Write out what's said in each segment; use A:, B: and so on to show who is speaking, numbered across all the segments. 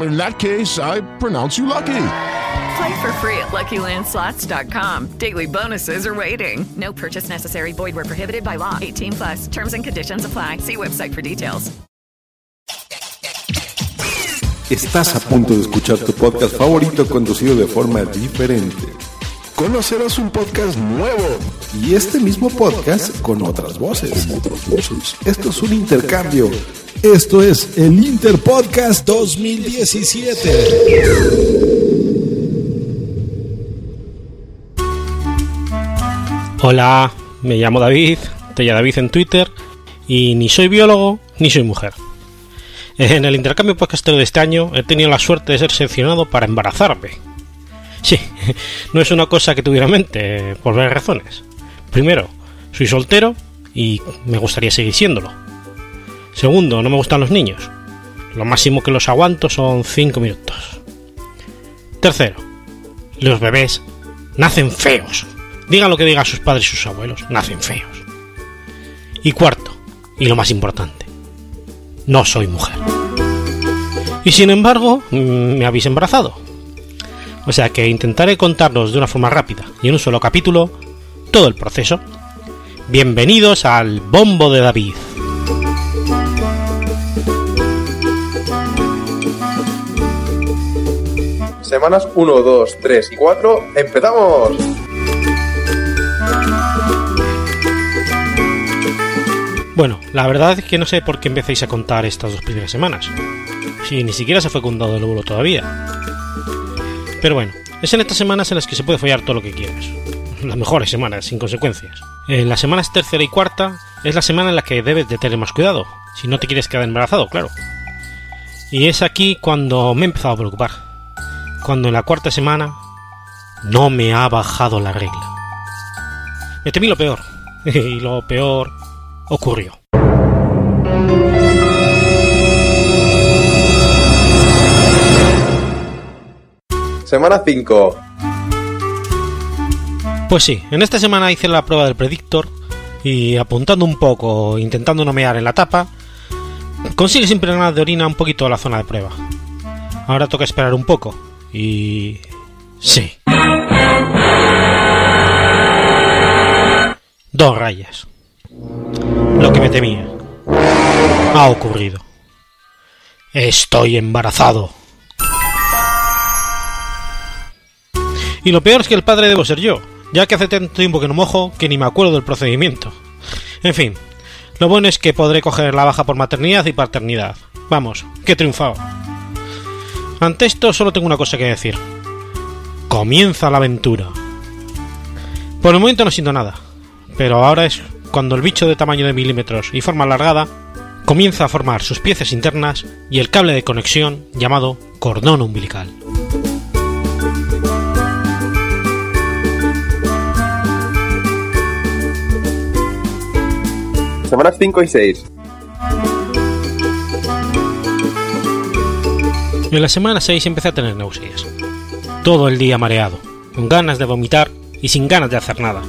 A: in that case, I pronounce you lucky.
B: Play for free at LuckyLandSlots.com. Daily bonuses are waiting. No purchase necessary. Void were prohibited by law. 18 plus. Terms and conditions apply. See website for details.
C: Estás a punto de escuchar tu podcast favorito conducido de forma diferente.
A: Conocerás un podcast nuevo
C: y este mismo podcast con otras voces. Esto es un intercambio esto es el Interpodcast 2017.
D: Hola, me llamo David, te David en Twitter y ni soy biólogo ni soy mujer. En el intercambio podcastero de este año he tenido la suerte de ser seleccionado para embarazarme. Sí, no es una cosa que tuviera en mente, por varias razones. Primero, soy soltero y me gustaría seguir siéndolo. Segundo, no me gustan los niños. Lo máximo que los aguanto son 5 minutos. Tercero, los bebés nacen feos. Digan lo que digan sus padres y sus abuelos, nacen feos. Y cuarto, y lo más importante, no soy mujer. Y sin embargo, mm, me habéis embarazado. O sea que intentaré contarnos de una forma rápida y en un solo capítulo todo el proceso. Bienvenidos al Bombo de David.
E: Semanas 1, 2, 3 y 4. ¡Empezamos!
D: Bueno, la verdad es que no sé por qué empecéis a contar estas dos primeras semanas. Si ni siquiera se fue contado el óvulo todavía. Pero bueno, es en estas semanas en las que se puede follar todo lo que quieras. Las mejores semanas, sin consecuencias. En las semanas tercera y cuarta es la semana en la que debes de tener más cuidado, si no te quieres quedar embarazado, claro. Y es aquí cuando me he empezado a preocupar cuando en la cuarta semana no me ha bajado la regla. Me temí lo peor, y lo peor ocurrió.
E: Semana 5.
D: Pues sí, en esta semana hice la prueba del predictor y apuntando un poco, intentando no mear en la tapa, consigues impregnar de orina un poquito la zona de prueba. Ahora toca esperar un poco, y... Sí. Dos rayas. Lo que me temía. Ha ocurrido. Estoy embarazado. Y lo peor es que el padre debo ser yo, ya que hace tanto tiempo que no mojo que ni me acuerdo del procedimiento. En fin, lo bueno es que podré coger la baja por maternidad y paternidad. Vamos, que he triunfado. Ante esto solo tengo una cosa que decir. Comienza la aventura. Por el momento no siento nada, pero ahora es cuando el bicho de tamaño de milímetros y forma alargada comienza a formar sus piezas internas y el cable de conexión llamado cordón umbilical.
E: Semanas 5 y 6.
D: En la semana 6 empecé a tener náuseas. Todo el día mareado, con ganas de vomitar y sin ganas de hacer nada.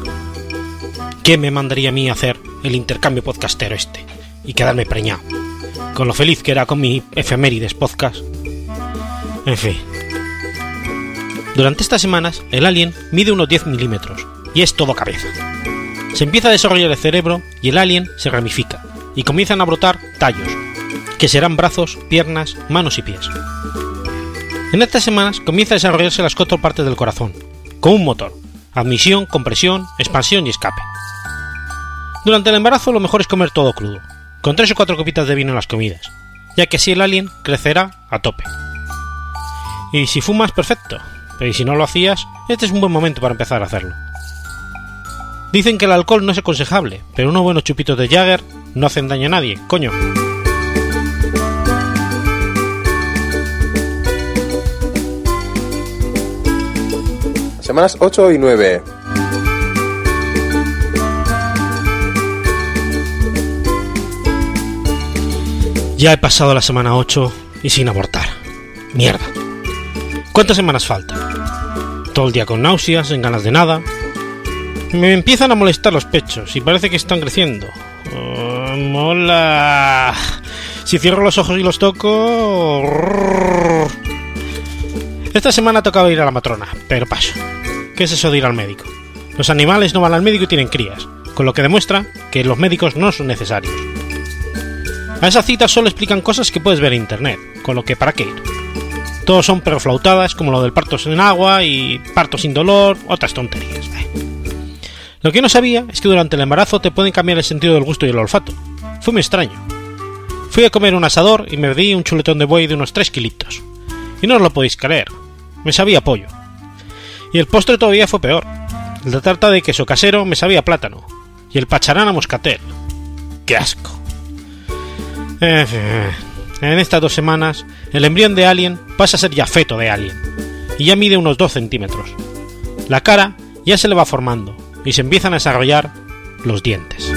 D: ¿Qué me mandaría a mí hacer el intercambio podcastero este? Y quedarme preñado. Con lo feliz que era con mi efemérides podcast. En fin. Durante estas semanas, el alien mide unos 10 milímetros y es todo cabeza. Se empieza a desarrollar el cerebro y el alien se ramifica y comienzan a brotar tallos, que serán brazos, piernas, manos y pies. En estas semanas comienza a desarrollarse las cuatro partes del corazón, con un motor, admisión, compresión, expansión y escape. Durante el embarazo lo mejor es comer todo crudo, con tres o cuatro copitas de vino en las comidas, ya que así el alien crecerá a tope. Y si fumas, perfecto, pero si no lo hacías, este es un buen momento para empezar a hacerlo. Dicen que el alcohol no es aconsejable, pero unos buenos chupitos de Jagger no hacen daño a nadie, coño.
E: Semanas 8 y 9.
D: Ya he pasado la semana 8 y sin abortar. Mierda. ¿Cuántas semanas faltan? Todo el día con náuseas, sin ganas de nada. Me empiezan a molestar los pechos y parece que están creciendo. Oh, mola. Si cierro los ojos y los toco... Esta semana tocaba ir a la matrona, pero paso. ¿Qué es eso de ir al médico? Los animales no van al médico y tienen crías, con lo que demuestra que los médicos no son necesarios. A esa cita solo explican cosas que puedes ver en internet, con lo que para qué ir. Todos son perflautadas como lo del parto sin agua y parto sin dolor, otras tonterías. Lo que no sabía es que durante el embarazo te pueden cambiar el sentido del gusto y el olfato. Fue muy extraño. Fui a comer un asador y me di un chuletón de buey de unos 3 kilitos. Y no os lo podéis creer. Me sabía pollo. Y el postre todavía fue peor. La tarta de queso casero me sabía plátano. Y el pacharán a moscatel. ¡Qué asco! En estas dos semanas, el embrión de Alien pasa a ser ya feto de Alien. Y ya mide unos 2 centímetros. La cara ya se le va formando y se empiezan a desarrollar los dientes.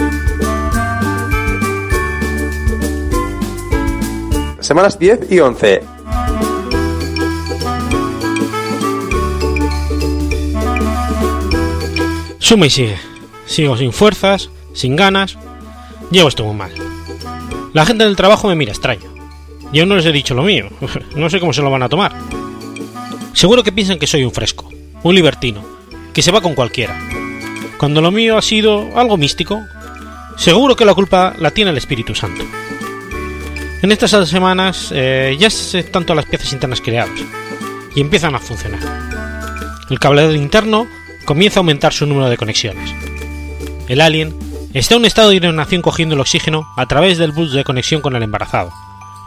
E: Semanas 10 y 11.
D: Suma y sigue. Sigo sin fuerzas, sin ganas. Llevo esto muy mal. La gente del trabajo me mira extraño. Yo no les he dicho lo mío. No sé cómo se lo van a tomar. Seguro que piensan que soy un fresco, un libertino, que se va con cualquiera. Cuando lo mío ha sido algo místico, seguro que la culpa la tiene el Espíritu Santo. En estas semanas eh, ya están todas las piezas internas creadas y empiezan a funcionar. El cableado interno comienza a aumentar su número de conexiones. El alien está en un estado de hibernación cogiendo el oxígeno a través del bus de conexión con el embarazado.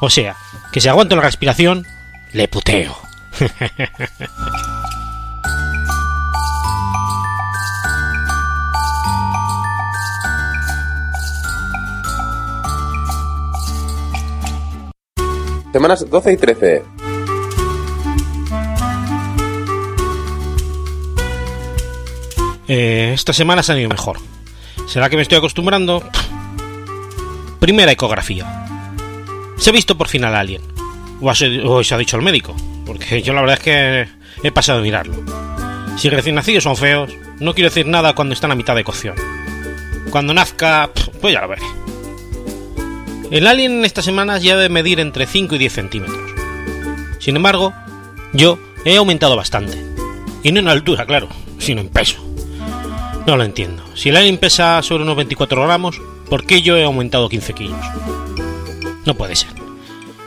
D: O sea, que si aguanto la respiración, le puteo.
E: Semanas 12 y 13.
D: Eh, esta semana se han ido mejor. ¿Será que me estoy acostumbrando? Primera ecografía. Se ha visto por fin al alien. O, se ha dicho el médico. Porque yo la verdad es que he pasado a mirarlo. Si recién nacidos son feos, no quiero decir nada cuando están a mitad de cocción. Cuando nazca, pues ya lo veré. El alien en estas semanas ya debe medir entre 5 y 10 centímetros. Sin embargo, yo he aumentado bastante. Y no en altura, claro, sino en peso. No lo entiendo. Si el alien pesa sobre unos 24 gramos, ¿por qué yo he aumentado 15 kilos? No puede ser.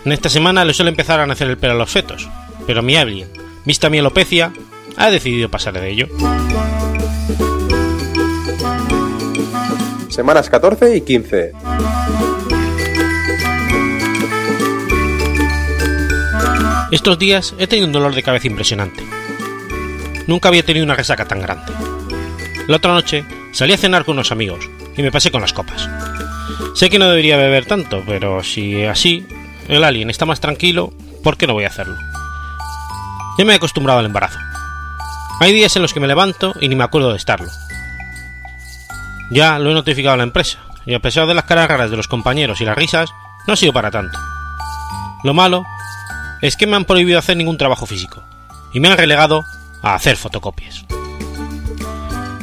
D: En esta semana le suele empezar a nacer el pelo a los fetos, pero mi alien, vista mi alopecia, ha decidido pasar de ello.
E: Semanas 14 y 15.
D: Estos días he tenido un dolor de cabeza impresionante. Nunca había tenido una resaca tan grande. La otra noche salí a cenar con unos amigos y me pasé con las copas. Sé que no debería beber tanto, pero si así el alien está más tranquilo, ¿por qué no voy a hacerlo? Ya me he acostumbrado al embarazo. Hay días en los que me levanto y ni me acuerdo de estarlo. Ya lo he notificado a la empresa, y a pesar de las caras raras de los compañeros y las risas, no ha sido para tanto. Lo malo es que me han prohibido hacer ningún trabajo físico, y me han relegado a hacer fotocopias.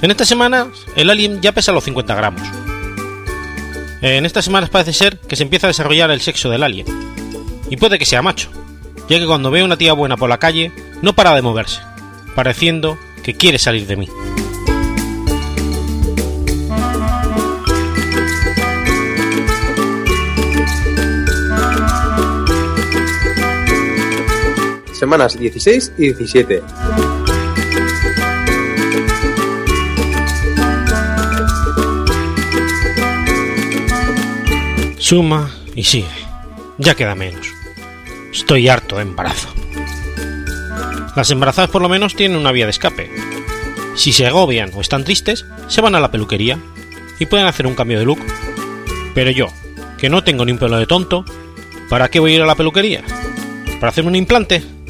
D: En esta semana el alien ya pesa los 50 gramos. En estas semanas parece ser que se empieza a desarrollar el sexo del alien. Y puede que sea macho, ya que cuando veo una tía buena por la calle no para de moverse, pareciendo que quiere salir de mí.
E: Semanas 16 y 17.
D: Suma y sigue. Ya queda menos. Estoy harto de embarazo. Las embarazadas por lo menos tienen una vía de escape. Si se agobian o están tristes, se van a la peluquería y pueden hacer un cambio de look. Pero yo, que no tengo ni un pelo de tonto, ¿para qué voy a ir a la peluquería? ¿Para hacerme un implante?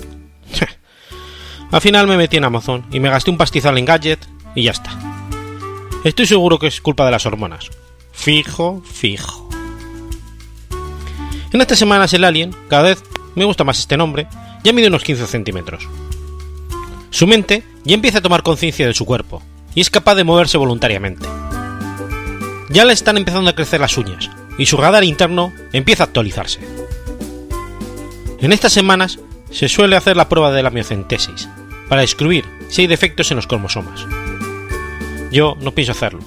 D: Al final me metí en Amazon y me gasté un pastizal en gadget y ya está. Estoy seguro que es culpa de las hormonas. Fijo, fijo. En estas semanas el alien, cada vez me gusta más este nombre, ya mide unos 15 centímetros. Su mente ya empieza a tomar conciencia de su cuerpo y es capaz de moverse voluntariamente. Ya le están empezando a crecer las uñas y su radar interno empieza a actualizarse. En estas semanas se suele hacer la prueba de la miocentesis para descubrir si hay defectos en los cromosomas. Yo no pienso hacerlo.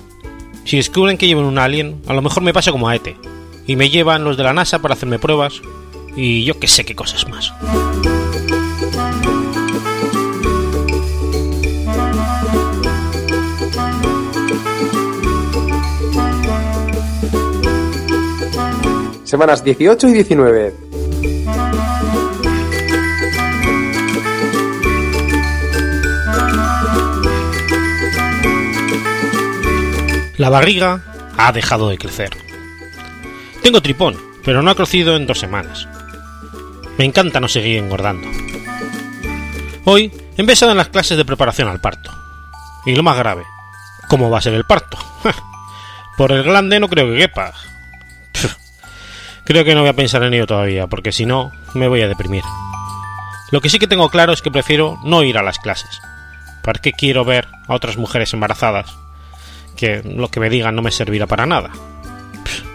D: Si descubren que llevo un alien, a lo mejor me pasa como a Ete, y me llevan los de la NASA para hacerme pruebas y yo que sé qué cosas más.
E: Semanas 18 y 19.
D: La barriga ha dejado de crecer. Tengo tripón, pero no ha crecido en dos semanas. Me encanta no seguir engordando. Hoy he empezado en las clases de preparación al parto. Y lo más grave, ¿cómo va a ser el parto? Por el glande no creo que quepa. Creo que no voy a pensar en ello todavía, porque si no, me voy a deprimir. Lo que sí que tengo claro es que prefiero no ir a las clases. ¿Para qué quiero ver a otras mujeres embarazadas? Lo que me digan no me servirá para nada.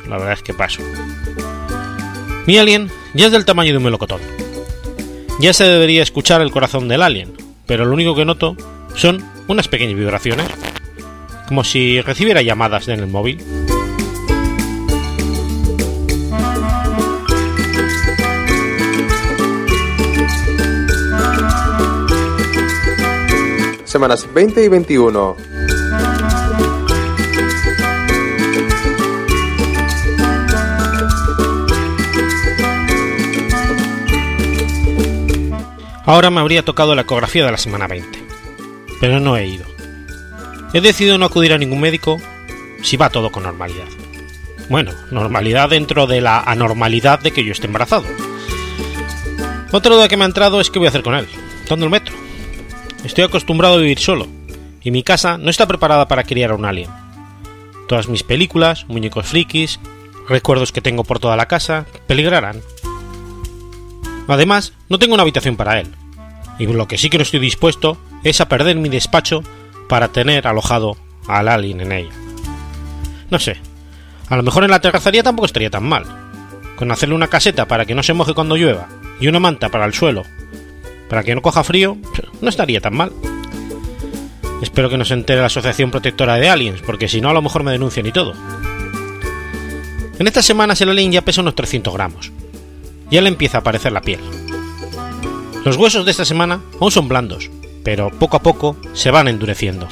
D: La verdad es que paso. Mi alien ya es del tamaño de un melocotón. Ya se debería escuchar el corazón del alien, pero lo único que noto son unas pequeñas vibraciones, como si recibiera llamadas en el móvil.
E: Semanas 20 y 21.
D: Ahora me habría tocado la ecografía de la semana 20, pero no he ido. He decidido no acudir a ningún médico si va todo con normalidad. Bueno, normalidad dentro de la anormalidad de que yo esté embarazado. Otra duda que me ha entrado es qué voy a hacer con él. ¿Dónde lo meto? Estoy acostumbrado a vivir solo, y mi casa no está preparada para criar a un alien. Todas mis películas, muñecos frikis, recuerdos que tengo por toda la casa, peligrarán. Además, no tengo una habitación para él, y lo que sí que no estoy dispuesto es a perder mi despacho para tener alojado al alien en ella. No sé, a lo mejor en la terracería tampoco estaría tan mal. Con hacerle una caseta para que no se moje cuando llueva y una manta para el suelo para que no coja frío, no estaría tan mal. Espero que no se entere la Asociación Protectora de Aliens, porque si no a lo mejor me denuncian y todo. En estas semanas el alien ya pesa unos 300 gramos. Ya le empieza a aparecer la piel. Los huesos de esta semana aún son blandos, pero poco a poco se van endureciendo.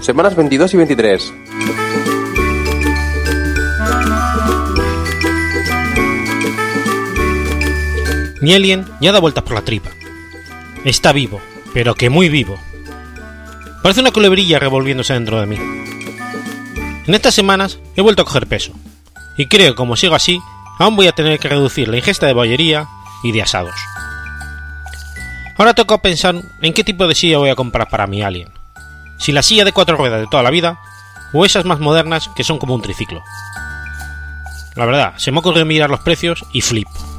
E: Semanas 22 y 23.
D: Mi alien ya da vueltas por la tripa. Está vivo, pero que muy vivo. Parece una culebrilla revolviéndose dentro de mí. En estas semanas he vuelto a coger peso, y creo que como sigo así, aún voy a tener que reducir la ingesta de bollería y de asados. Ahora toca pensar en qué tipo de silla voy a comprar para mi alien. Si la silla de cuatro ruedas de toda la vida, o esas más modernas que son como un triciclo. La verdad, se me ocurre mirar los precios y flipo.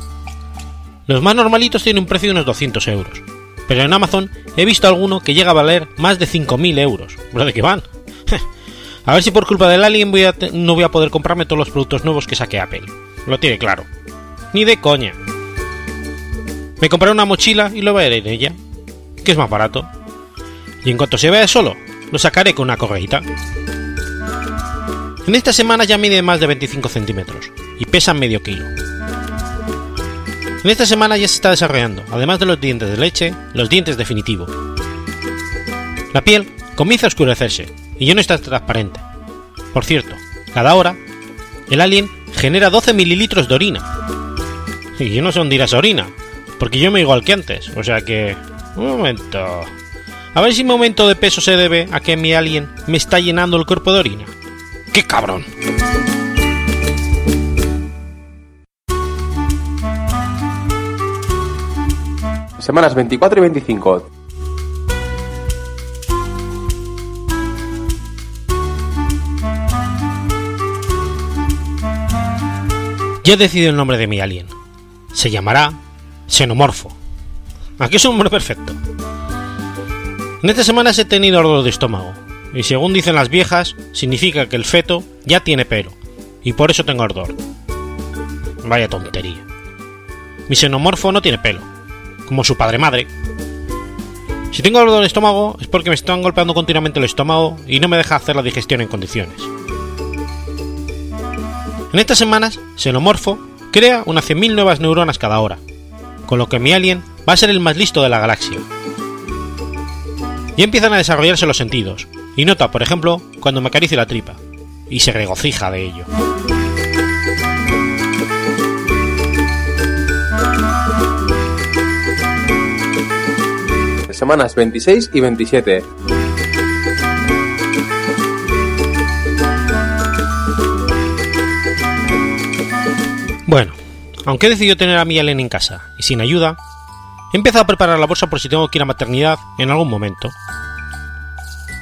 D: Los más normalitos tienen un precio de unos 200 euros, pero en Amazon he visto alguno que llega a valer más de 5.000 euros. ¿Pero de qué van? a ver si por culpa del alien voy a no voy a poder comprarme todos los productos nuevos que saque Apple. Lo tiene claro. Ni de coña. Me compraré una mochila y lo veré en ella, que es más barato. Y en cuanto se vea solo, lo sacaré con una correita. En esta semana ya mide más de 25 centímetros y pesa medio kilo. En esta semana ya se está desarrollando, además de los dientes de leche, los dientes definitivos. La piel comienza a oscurecerse y ya no está transparente. Por cierto, cada hora, el alien genera 12 mililitros de orina. Y yo no sé dónde irá orina, porque yo me igual que antes, o sea que... Un momento... A ver si mi aumento de peso se debe a que mi alien me está llenando el cuerpo de orina. ¡Qué cabrón!
E: Semanas 24 y 25.
D: Ya he decidido el nombre de mi alien. Se llamará Xenomorfo. Aquí es un nombre perfecto. En esta semana he tenido ardor de estómago, y según dicen las viejas, significa que el feto ya tiene pelo, y por eso tengo ardor. Vaya tontería. Mi xenomorfo no tiene pelo, como su padre madre. Si tengo ardor de estómago es porque me están golpeando continuamente el estómago y no me deja hacer la digestión en condiciones. En estas semanas, Xenomorfo crea unas 100.000 nuevas neuronas cada hora, con lo que mi alien va a ser el más listo de la galaxia. Ya empiezan a desarrollarse los sentidos, y nota, por ejemplo, cuando me acaricia la tripa, y se regocija de ello.
E: Semanas 26 y 27.
D: Bueno, aunque he decidido tener a mi alien en casa y sin ayuda, he empezado a preparar la bolsa por si tengo que ir a maternidad en algún momento.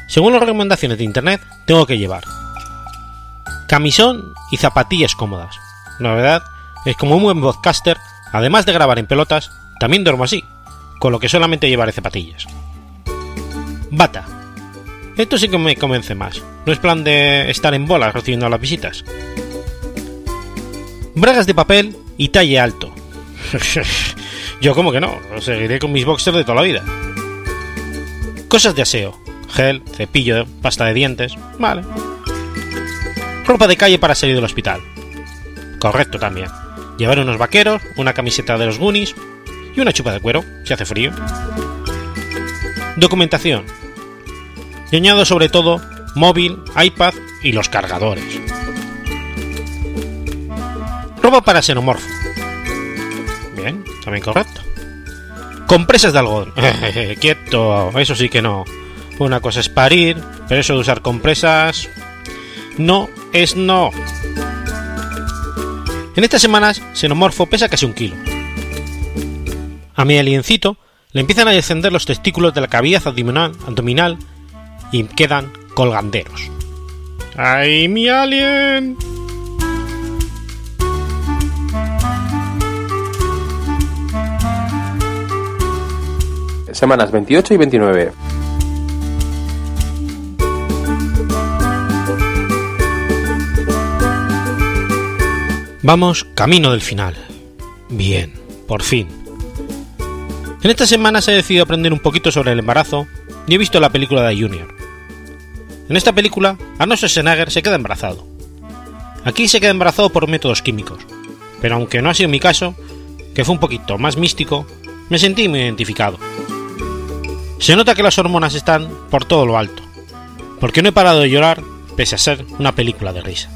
D: Según las recomendaciones de internet, tengo que llevar camisón y zapatillas cómodas. La verdad es como un buen podcaster, además de grabar en pelotas, también duermo así, con lo que solamente llevaré zapatillas. Bata. Esto sí que me convence más. No es plan de estar en bolas recibiendo las visitas. Bragas de papel y talle alto. Yo como que no, seguiré con mis boxers de toda la vida. Cosas de aseo. Gel, cepillo, pasta de dientes. Vale. Ropa de calle para salir del hospital. Correcto también. Llevar unos vaqueros, una camiseta de los Goonies y una chupa de cuero, si hace frío. Documentación. Y añado sobre todo móvil, iPad y los cargadores. Ropa para xenomorfo. Bien, también correcto. Compresas de algodón. Quieto, eso sí que no. Una cosa es parir, pero eso de usar compresas... No es no. En estas semanas, Xenomorfo pesa casi un kilo. A mi aliencito le empiezan a descender los testículos de la cavidad abdominal, abdominal y quedan colganderos. ¡Ay, mi alien!
E: Semanas 28 y 29.
D: Vamos camino del final. Bien, por fin. En estas semanas he decidido aprender un poquito sobre el embarazo y he visto la película de Junior. En esta película, Arnold Schwarzenegger se queda embarazado. Aquí se queda embarazado por métodos químicos, pero aunque no ha sido mi caso, que fue un poquito más místico, me sentí muy identificado. Se nota que las hormonas están por todo lo alto, porque no he parado de llorar pese a ser una película de risa.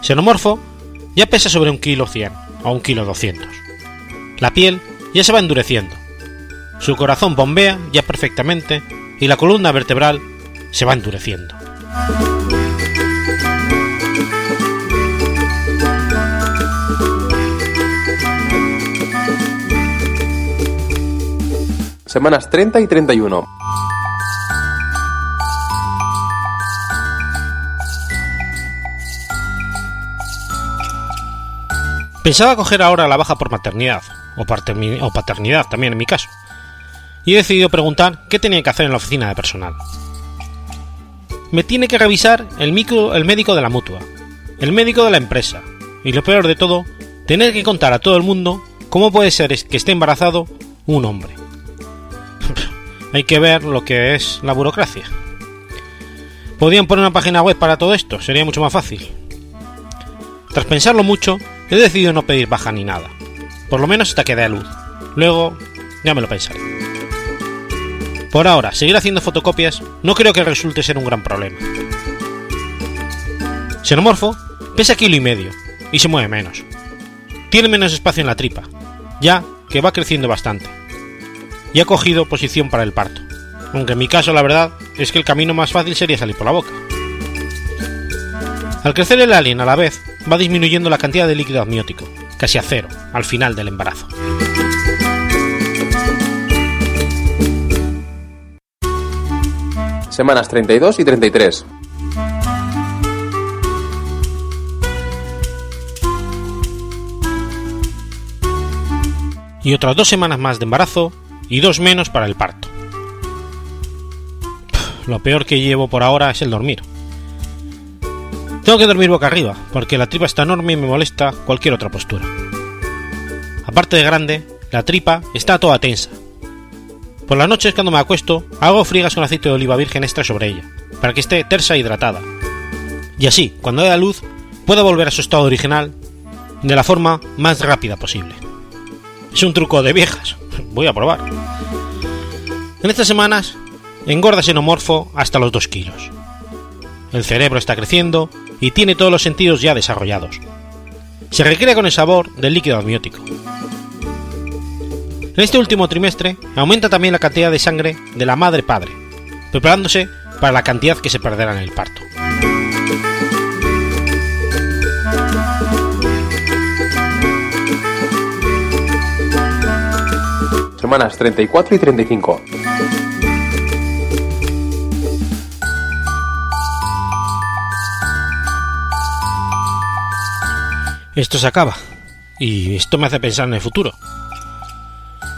D: Xenomorfo ya pesa sobre un kilo 100 o un kilo 200. La piel ya se va endureciendo. Su corazón bombea ya perfectamente y la columna vertebral se va endureciendo.
E: Semanas 30 y 31.
D: Pensaba coger ahora la baja por maternidad, o, paterni- o paternidad también en mi caso, y he decidido preguntar qué tenía que hacer en la oficina de personal. Me tiene que revisar el, micro- el médico de la mutua, el médico de la empresa, y lo peor de todo, tener que contar a todo el mundo cómo puede ser que esté embarazado un hombre. Hay que ver lo que es la burocracia. Podrían poner una página web para todo esto, sería mucho más fácil. Tras pensarlo mucho, he decidido no pedir baja ni nada, por lo menos hasta que dé a luz. Luego, ya me lo pensaré. Por ahora, seguir haciendo fotocopias no creo que resulte ser un gran problema. Xenomorfo pesa kilo y medio y se mueve menos. Tiene menos espacio en la tripa, ya que va creciendo bastante. Y ha cogido posición para el parto, aunque en mi caso la verdad es que el camino más fácil sería salir por la boca. Al crecer el alien a la vez, va disminuyendo la cantidad de líquido amniótico, casi a cero, al final del embarazo.
E: Semanas 32 y 33.
D: Y otras dos semanas más de embarazo y dos menos para el parto. Lo peor que llevo por ahora es el dormir. Tengo que dormir boca arriba, porque la tripa está enorme y me molesta cualquier otra postura. Aparte de grande, la tripa está toda tensa. Por las noches cuando me acuesto, hago frigas con aceite de oliva virgen extra sobre ella, para que esté tersa e hidratada. Y así, cuando dé luz, pueda volver a su estado original de la forma más rápida posible. Es un truco de viejas, voy a probar. En estas semanas, engorda xenomorfo hasta los 2 kilos. El cerebro está creciendo y tiene todos los sentidos ya desarrollados. Se recrea con el sabor del líquido amniótico. En este último trimestre aumenta también la cantidad de sangre de la madre-padre, preparándose para la cantidad que se perderá en el parto.
E: Semanas 34 y 35.
D: Esto se acaba, y esto me hace pensar en el futuro.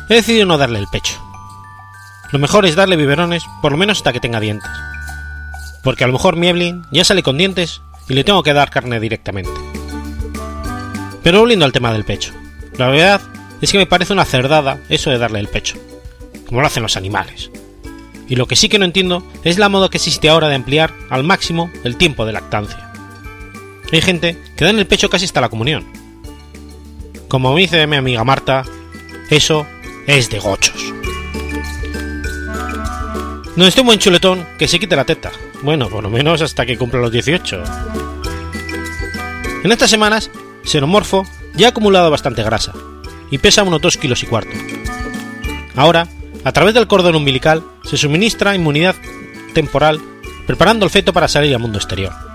D: He decidido no darle el pecho. Lo mejor es darle biberones por lo menos hasta que tenga dientes. Porque a lo mejor Mieblin ya sale con dientes y le tengo que dar carne directamente. Pero volviendo al tema del pecho. La verdad es que me parece una cerdada eso de darle el pecho. Como lo hacen los animales. Y lo que sí que no entiendo es la moda que existe ahora de ampliar al máximo el tiempo de lactancia. Hay gente que da en el pecho casi hasta la comunión. Como me dice mi amiga Marta, eso es de gochos. No esté un buen chuletón que se quite la teta. Bueno, por lo menos hasta que cumpla los 18. En estas semanas, Xenomorfo ya ha acumulado bastante grasa y pesa unos 2 kilos y cuarto. Ahora, a través del cordón umbilical, se suministra inmunidad temporal preparando el feto para salir al mundo exterior.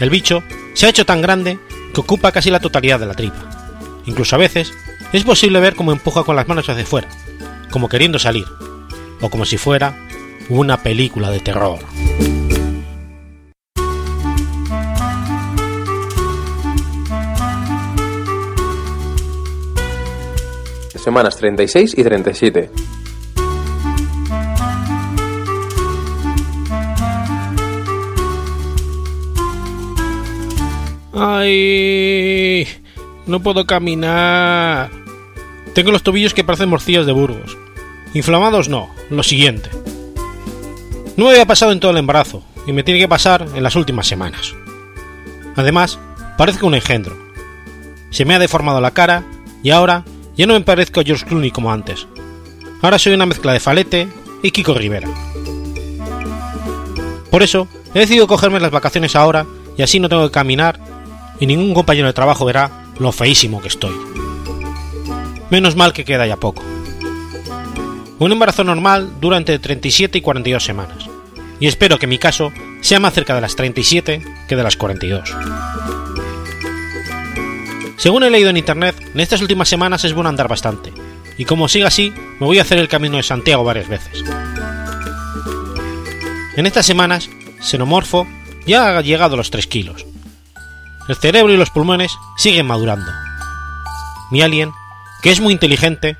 D: El bicho se ha hecho tan grande que ocupa casi la totalidad de la tripa. Incluso a veces es posible ver cómo empuja con las manos hacia afuera, como queriendo salir, o como si fuera una película de terror.
E: Semanas 36 y 37.
D: No puedo caminar. Tengo los tobillos que parecen morcillas de Burgos. Inflamados no, lo siguiente. No me había pasado en todo el embarazo, y me tiene que pasar en las últimas semanas. Además, parezco un engendro. Se me ha deformado la cara, y ahora ya no me parezco a George Clooney como antes. Ahora soy una mezcla de Falete y Kiko Rivera. Por eso, he decidido cogerme las vacaciones ahora, y así no tengo que caminar, y ningún compañero de trabajo verá lo feísimo que estoy. Menos mal que queda ya poco. Un embarazo normal dura entre 37 y 42 semanas, y espero que mi caso sea más cerca de las 37 que de las 42. Según he leído en internet, en estas últimas semanas es bueno andar bastante, y como siga así, me voy a hacer el camino de Santiago varias veces. En estas semanas, Xenomorfo ya ha llegado a los 3 kilos. El cerebro y los pulmones siguen madurando. Mi alien, que es muy inteligente,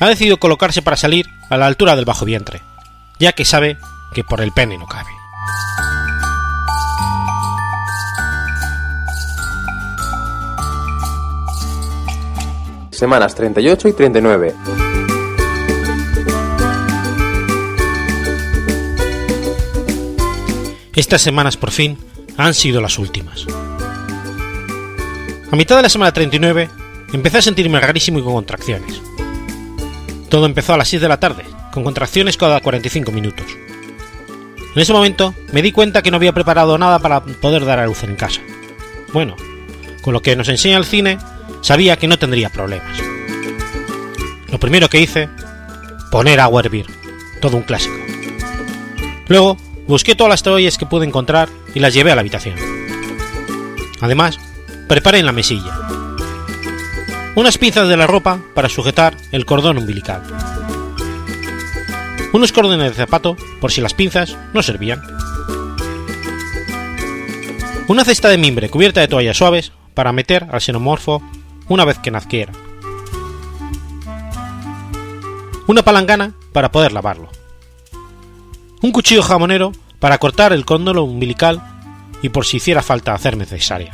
D: ha decidido colocarse para salir a la altura del bajo vientre, ya que sabe que por el pene no cabe.
E: Semanas 38 y 39.
D: Estas semanas por fin han sido las últimas. A mitad de la semana 39 empecé a sentirme rarísimo y con contracciones. Todo empezó a las 6 de la tarde, con contracciones cada 45 minutos. En ese momento me di cuenta que no había preparado nada para poder dar a luz en casa. Bueno, con lo que nos enseña el cine, sabía que no tendría problemas. Lo primero que hice, poner agua a hervir, todo un clásico. Luego, busqué todas las toallas que pude encontrar y las llevé a la habitación. Además, preparé en la mesilla. Unas pinzas de la ropa para sujetar el cordón umbilical, unos cordones de zapato por si las pinzas no servían, una cesta de mimbre cubierta de toallas suaves para meter al xenomorfo una vez que naciera, una palangana para poder lavarlo, un cuchillo jamonero para cortar el cóndolo umbilical y por si hiciera falta hacerme cesárea,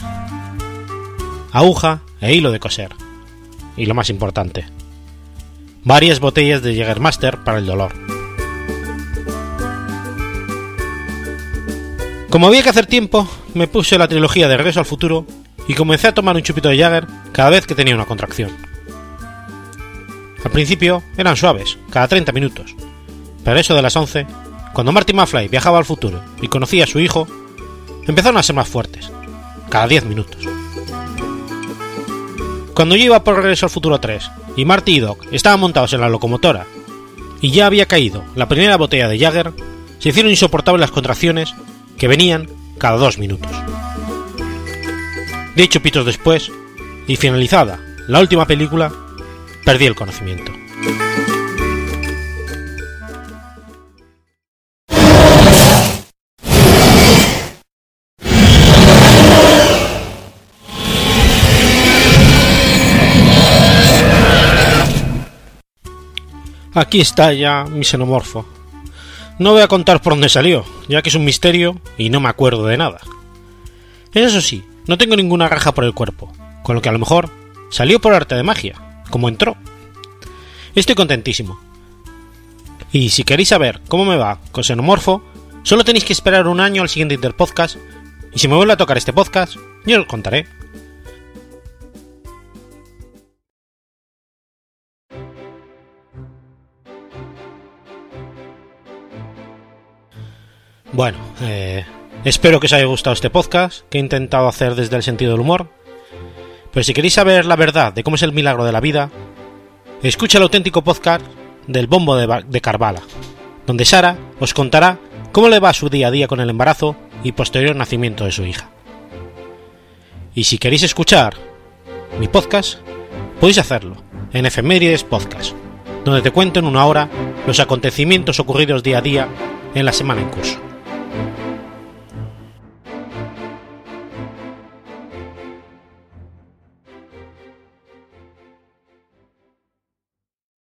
D: aguja e hilo de coser, y lo más importante, varias botellas de Jägermaster para el dolor. Como había que hacer tiempo, me puse la trilogía de Regreso al Futuro y comencé a tomar un chupito de Jagger cada vez que tenía una contracción. Al principio eran suaves, cada 30 minutos, pero eso de las 11, cuando Marty McFly viajaba al futuro y conocía a su hijo, empezaron a ser más fuertes, cada 10 minutos. Cuando yo iba por Regreso al Futuro 3 y Marty y Doc estaban montados en la locomotora y ya había caído la primera botella de Jagger, se hicieron insoportables las contracciones que venían cada dos minutos. De hecho, pitos después, y finalizada la última película, perdí el conocimiento. Aquí está ya mi xenomorfo. No voy a contar por dónde salió, ya que es un misterio y no me acuerdo de nada. Eso sí, no tengo ninguna raja por el cuerpo, con lo que a lo mejor salió por arte de magia, como entró. Estoy contentísimo. Y si queréis saber cómo me va con Xenomorfo, solo tenéis que esperar un año al siguiente Interpodcast, y si me vuelve a tocar este podcast, yo os contaré. Bueno, eh, espero que os haya gustado este podcast que he intentado hacer desde el sentido del humor. Pero si queréis saber la verdad de cómo es el milagro de la vida, escucha el auténtico podcast del Bombo de, de Carvala, donde Sara os contará cómo le va su día a día con el embarazo y posterior nacimiento de su hija. Y si queréis escuchar mi podcast, podéis hacerlo en Efemérides Podcast, donde te cuento en una hora los acontecimientos ocurridos día a día en la semana en curso.